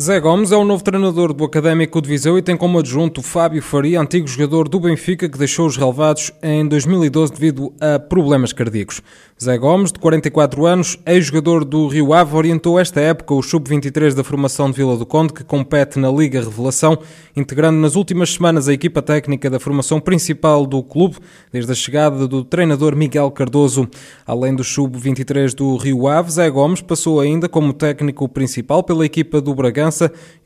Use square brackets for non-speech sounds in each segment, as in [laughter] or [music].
Zé Gomes é o novo treinador do Académico de Viseu e tem como adjunto Fábio Faria, antigo jogador do Benfica que deixou os relevados em 2012 devido a problemas cardíacos. Zé Gomes, de 44 anos, ex-jogador do Rio Ave, orientou esta época o Sub-23 da formação de Vila do Conde, que compete na Liga Revelação, integrando nas últimas semanas a equipa técnica da formação principal do clube, desde a chegada do treinador Miguel Cardoso. Além do Sub-23 do Rio Ave, Zé Gomes passou ainda como técnico principal pela equipa do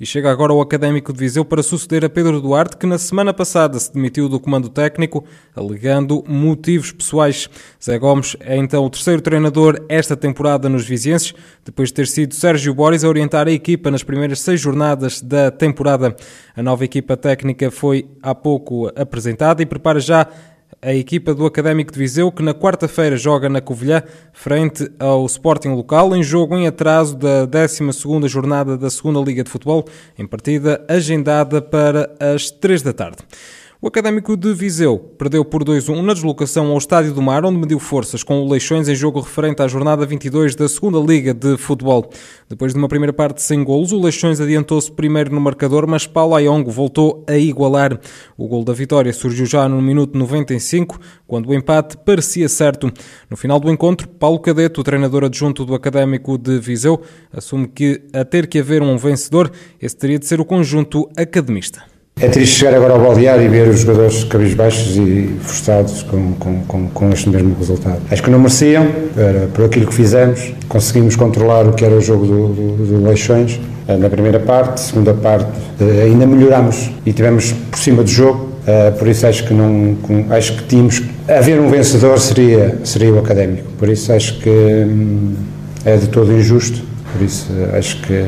E chega agora ao Académico de Viseu para suceder a Pedro Duarte, que na semana passada se demitiu do comando técnico, alegando motivos pessoais. Zé Gomes é então então o terceiro treinador esta temporada nos Vizienses, depois de ter sido Sérgio Boris a orientar a equipa nas primeiras seis jornadas da temporada. A nova equipa técnica foi há pouco apresentada e prepara já a equipa do Académico de Viseu, que na quarta-feira joga na Covilhã, frente ao Sporting local, em jogo em atraso da 12ª jornada da Segunda Liga de Futebol, em partida agendada para as 3 da tarde. O Académico de Viseu perdeu por 2-1 na deslocação ao Estádio do Mar, onde mediu forças com o Leixões em jogo referente à jornada 22 da Segunda Liga de Futebol. Depois de uma primeira parte sem golos, o Leixões adiantou-se primeiro no marcador, mas Paulo Ayongo voltou a igualar. O gol da vitória surgiu já no minuto 95, quando o empate parecia certo. No final do encontro, Paulo Cadeto, o treinador adjunto do Académico de Viseu, assume que, a ter que haver um vencedor, esse teria de ser o conjunto academista. É triste chegar agora ao baldear e ver os jogadores cabisbaixos e frustrados com, com, com, com, este mesmo resultado. Acho que não mereciam, por aquilo que fizemos. Conseguimos controlar o que era o jogo do, do, do Leixões eh, na primeira parte, segunda parte eh, ainda melhoramos e tivemos por cima do jogo. Uh, por isso acho que não acho que tínhamos haver um vencedor seria seria o académico por isso acho que hum, é de todo injusto por isso, acho que.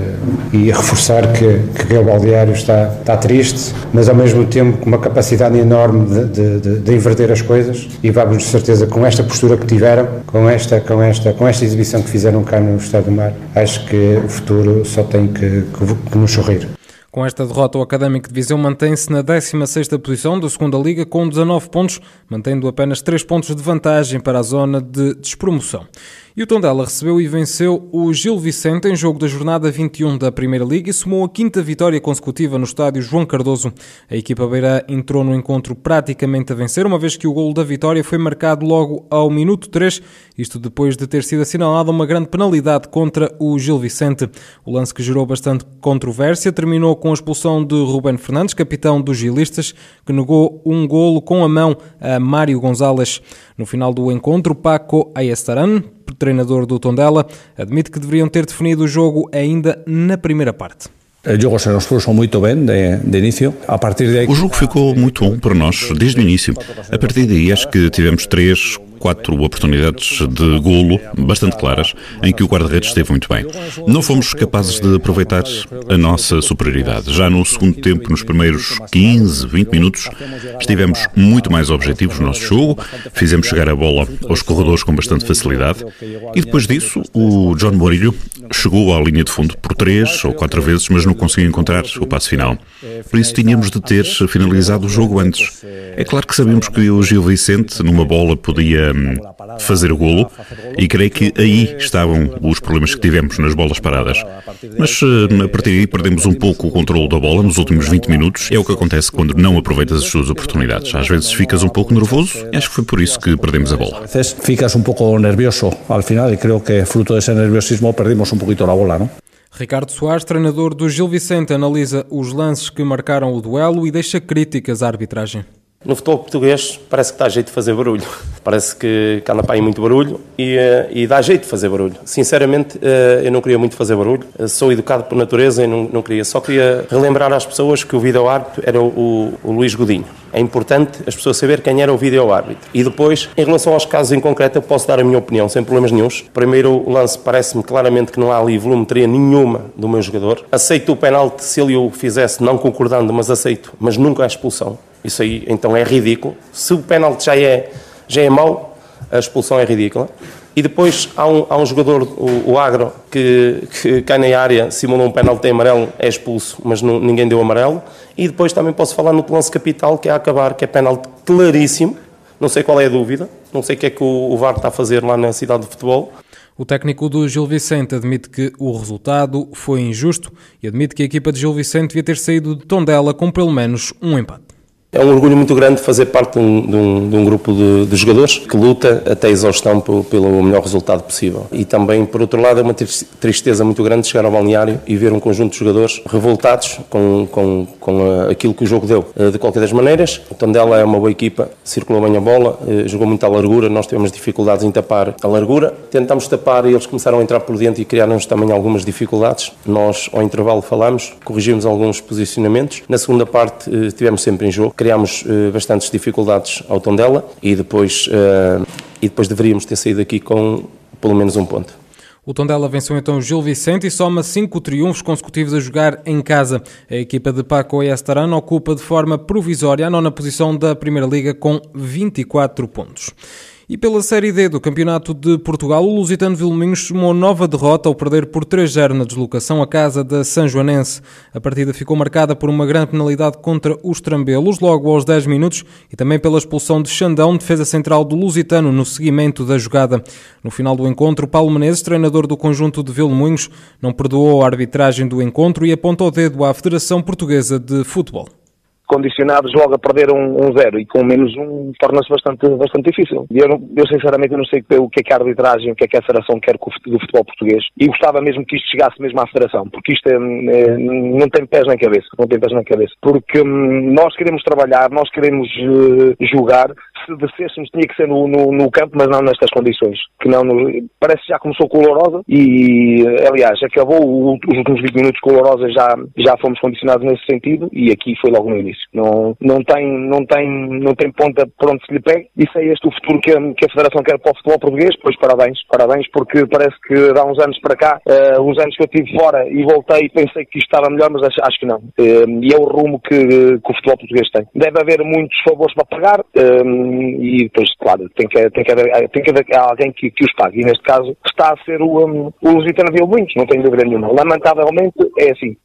E reforçar que, que aquele baldeário está, está triste, mas ao mesmo tempo com uma capacidade enorme de, de, de, inverter as coisas. E vamos, de certeza, com esta postura que tiveram, com esta, com esta, com esta exibição que fizeram cá no Estado do Mar, acho que o futuro só tem que, que, que nos sorrir. Com esta derrota, o Académico de Viseu mantém-se na 16ª posição da segunda Liga com 19 pontos, mantendo apenas 3 pontos de vantagem para a zona de despromoção. E o Tondela recebeu e venceu o Gil Vicente em jogo da jornada 21 da Primeira Liga e somou a quinta vitória consecutiva no estádio João Cardoso. A equipa beira entrou no encontro praticamente a vencer, uma vez que o golo da vitória foi marcado logo ao minuto 3, isto depois de ter sido assinalada uma grande penalidade contra o Gil Vicente. O lance que gerou bastante controvérsia terminou com a expulsão de Ruben Fernandes, capitão dos gilistas, que negou um golo com a mão a Mário Gonzalez. No final do encontro, Paco Ayestaran treinador do Tondela, admite que deveriam ter definido o jogo ainda na primeira parte. O jogo se nos puso muito bem de, de início. A partir de aí... O jogo ficou muito bom para nós desde o início. A partir daí acho que tivemos três, quatro oportunidades de golo bastante claras, em que o guarda-redes esteve muito bem. Não fomos capazes de aproveitar a nossa superioridade. Já no segundo tempo, nos primeiros 15, 20 minutos, estivemos muito mais objetivos no nosso jogo, fizemos chegar a bola aos corredores com bastante facilidade e depois disso, o John Morillo chegou à linha de fundo três ou quatro vezes, mas não conseguiu encontrar o passo final. Por isso tínhamos de ter finalizado o jogo antes. É claro que sabemos que o Gil Vicente, numa bola, podia hum, fazer o golo e creio que aí estavam os problemas que tivemos nas bolas paradas. Mas hum, a partir daí perdemos um pouco o controle da bola nos últimos 20 minutos. É o que acontece quando não aproveitas as suas oportunidades. Às vezes ficas um pouco nervoso e acho que foi por isso que perdemos a bola. Às vezes ficas um pouco nervioso ao final e creio que fruto desse nerviosismo perdimos um pouquinho a bola, não? Ricardo Soares, treinador do Gil Vicente, analisa os lances que marcaram o duelo e deixa críticas à arbitragem. No futebol português parece que dá jeito de fazer barulho. [laughs] Parece que, anda para aí muito barulho e, eh, e, dá jeito de fazer barulho. Sinceramente, eh, eu não queria muito fazer barulho. Sou educado por natureza e não, não queria. Só queria relembrar às pessoas que o vídeo-árbitro era o, o, Luís Godinho. É importante as pessoas saber quem era o vídeo-árbitro. E depois, em relação aos casos em concreto, eu posso dar a minha opinião, sem problemas nenhums. Primeiro o lance parece-me claramente que não há ali volumetria nenhuma do meu jogador. Aceito o penalti se ele o fizesse, não concordando, mas aceito. Mas nunca a expulsão. Isso aí então é ridículo. Se o pênalti já é, já é mau, a expulsão é ridícula. E depois há um, há um jogador, o, o Agro, que, que, cai na área, simula um penalti amarelo, é expulso, mas não, ninguém deu amarelo. E depois também posso falar no lance capital, que é a acabar, que é penalti claríssimo. Não sei qual é a dúvida, não sei o que é que o, o VAR está a fazer lá na cidade de futebol. O técnico do Gil Vicente admite que o resultado foi injusto e admite que a equipa de Gil Vicente devia ter saído de Tondela com pelo menos um empate. É um orgulho muito grande fazer parte de um, de um, de um grupo de, de, jogadores que luta até a exaustão pelo, pelo, melhor resultado possível. E também, por outro lado, é uma tristeza muito grande chegar ao balneário e ver um conjunto de jogadores revoltados com, com, com aquilo que o jogo deu. Eh, de qualquer das maneiras, o Tondela é uma boa equipa, circulou bem a bola, eh, jogou muito à largura, nós tivemos dificuldades em tapar a largura. Tentámos tapar e eles começaram a entrar por dentro e criaram-nos também algumas dificuldades. Nós, ao intervalo, falámos, corrigimos alguns posicionamentos. Na segunda parte, eh, tivemos sempre em jogo criámos uh, bastantes dificuldades ao Tondela e depois, uh, e depois deveríamos ter saído aqui com pelo menos um ponto. O Tondela venceu então o Gil Vicente e soma cinco triunfos consecutivos a jogar em casa. A equipa de Paco Estarano ocupa de forma provisória a nona posição da Primeira Liga com 24 pontos. E pela Série D do Campeonato de Portugal, o Lusitano Vilminhos somou nova derrota ao perder por 3-0 na deslocação à casa da São Joanense. A partida ficou marcada por uma grande penalidade contra os Trambelos, logo aos 10 minutos, e também pela expulsão de Xandão, defesa central do Lusitano, no seguimento da jogada. No final do encontro, Paulo Menezes, treinador do conjunto de Vilmoinhos, não perdoou a arbitragem do encontro e apontou o dedo à Federação Portuguesa de Futebol condicionados logo a perder um, um zero e com menos um torna-se bastante, bastante difícil. Eu, não, eu sinceramente não sei o que é que a arbitragem, o que é que a Federação quer do futebol português e gostava mesmo que isto chegasse mesmo à Federação, porque isto é, é, não tem pés na cabeça, não tem pés na cabeça. Porque hum, nós queremos trabalhar, nós queremos uh, jogar, se descêssemos tinha que ser no, no, no, campo, mas não nestas condições. Que não parece que já começou colorosa e, aliás, acabou os últimos 20 minutos colorosa já, já fomos condicionados nesse sentido e aqui foi logo no início. Não, não, tem, não, tem, não tem ponta por onde se lhe pegue. Isso é este o futuro que a, que a Federação quer para o futebol português. Pois parabéns, parabéns, porque parece que há uns anos para cá, uh, uns anos que eu estive fora e voltei e pensei que isto estava melhor, mas acho, acho que não. Uh, e é o rumo que, que, o futebol português tem. Deve haver muitos favores para pagar uh, e depois, claro, tem que, tem que, haver, tem que haver alguém que, que os pague. E neste caso está a ser o, um, o Lusitano Muitos, não tenho dúvida nenhuma. Lamentavelmente é assim.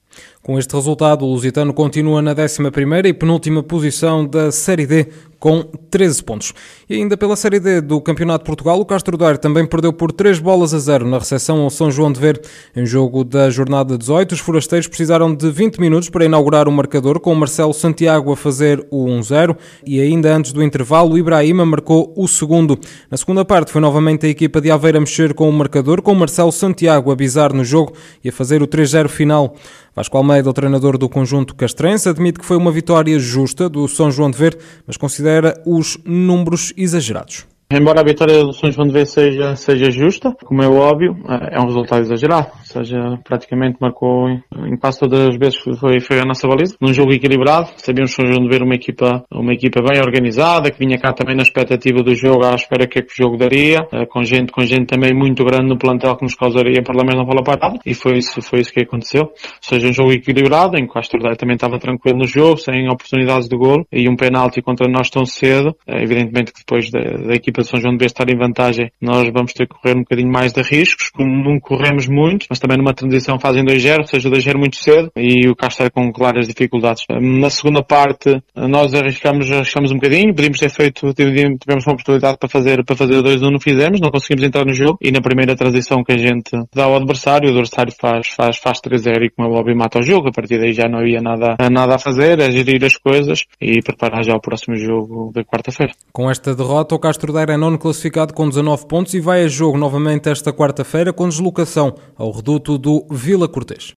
Com este resultado, o Lusitano continua na 11ª e penúltima posição da Série D, com 13 pontos. E ainda pela Série D do Campeonato de Portugal, o Castro Daire também perdeu por 3 bolas a 0 na recepção ao São João de Ver. Em jogo da jornada 18, os forasteiros precisaram de 20 minutos para inaugurar o marcador, com o Marcelo Santiago a fazer o 1-0 e ainda antes do intervalo, o Ibrahima marcou o segundo. Na segunda parte, foi novamente a equipa de Aveira mexer com o marcador, com o Marcelo Santiago a bizar no jogo e a fazer o 3-0 final. Vasco Almeida, o treinador do conjunto castrense, admite que foi uma vitória justa do São João de Ver, mas considera os números exagerados. Embora a vitória do São João de Vez seja, seja justa, como é óbvio, é um resultado exagerado. Seja, praticamente marcou em quase todas as vezes que foi, foi a nossa baliza. Num jogo equilibrado, sabíamos que de Ver uma equipa, uma equipa bem organizada, que vinha cá também na expectativa do jogo, à espera que é que o jogo daria, eh, com gente, com gente também muito grande no plantel que nos causaria problemas na bola parada. E foi isso, foi isso que aconteceu. Ou seja, um jogo equilibrado, em que o Astor também estava tranquilo no jogo, sem oportunidades de gol, e um penalti contra nós tão cedo. Eh, evidentemente que depois da, da equipa de São João de estar em vantagem, nós vamos ter que correr um bocadinho mais de riscos, como não corremos muito, mas também numa transição fazem 2-0, ou seja, 2-0 muito cedo, e o Castro com claras dificuldades. Na segunda parte, nós arriscamos, arriscamos um bocadinho, podíamos ter feito, tivemos uma oportunidade para fazer, para fazer 2-1, não fizemos, não conseguimos entrar no jogo, e na primeira transição que a gente dá ao adversário, o adversário faz, faz, faz 3-0 e como é óbvio mata o jogo, a partir daí já não havia nada, nada a fazer, é gerir as coisas e preparar já o próximo jogo da quarta-feira. Com esta derrota, o Castro Daire é nono classificado com 19 pontos e vai a jogo novamente esta quarta-feira com deslocação ao reduto do Vila Cortês.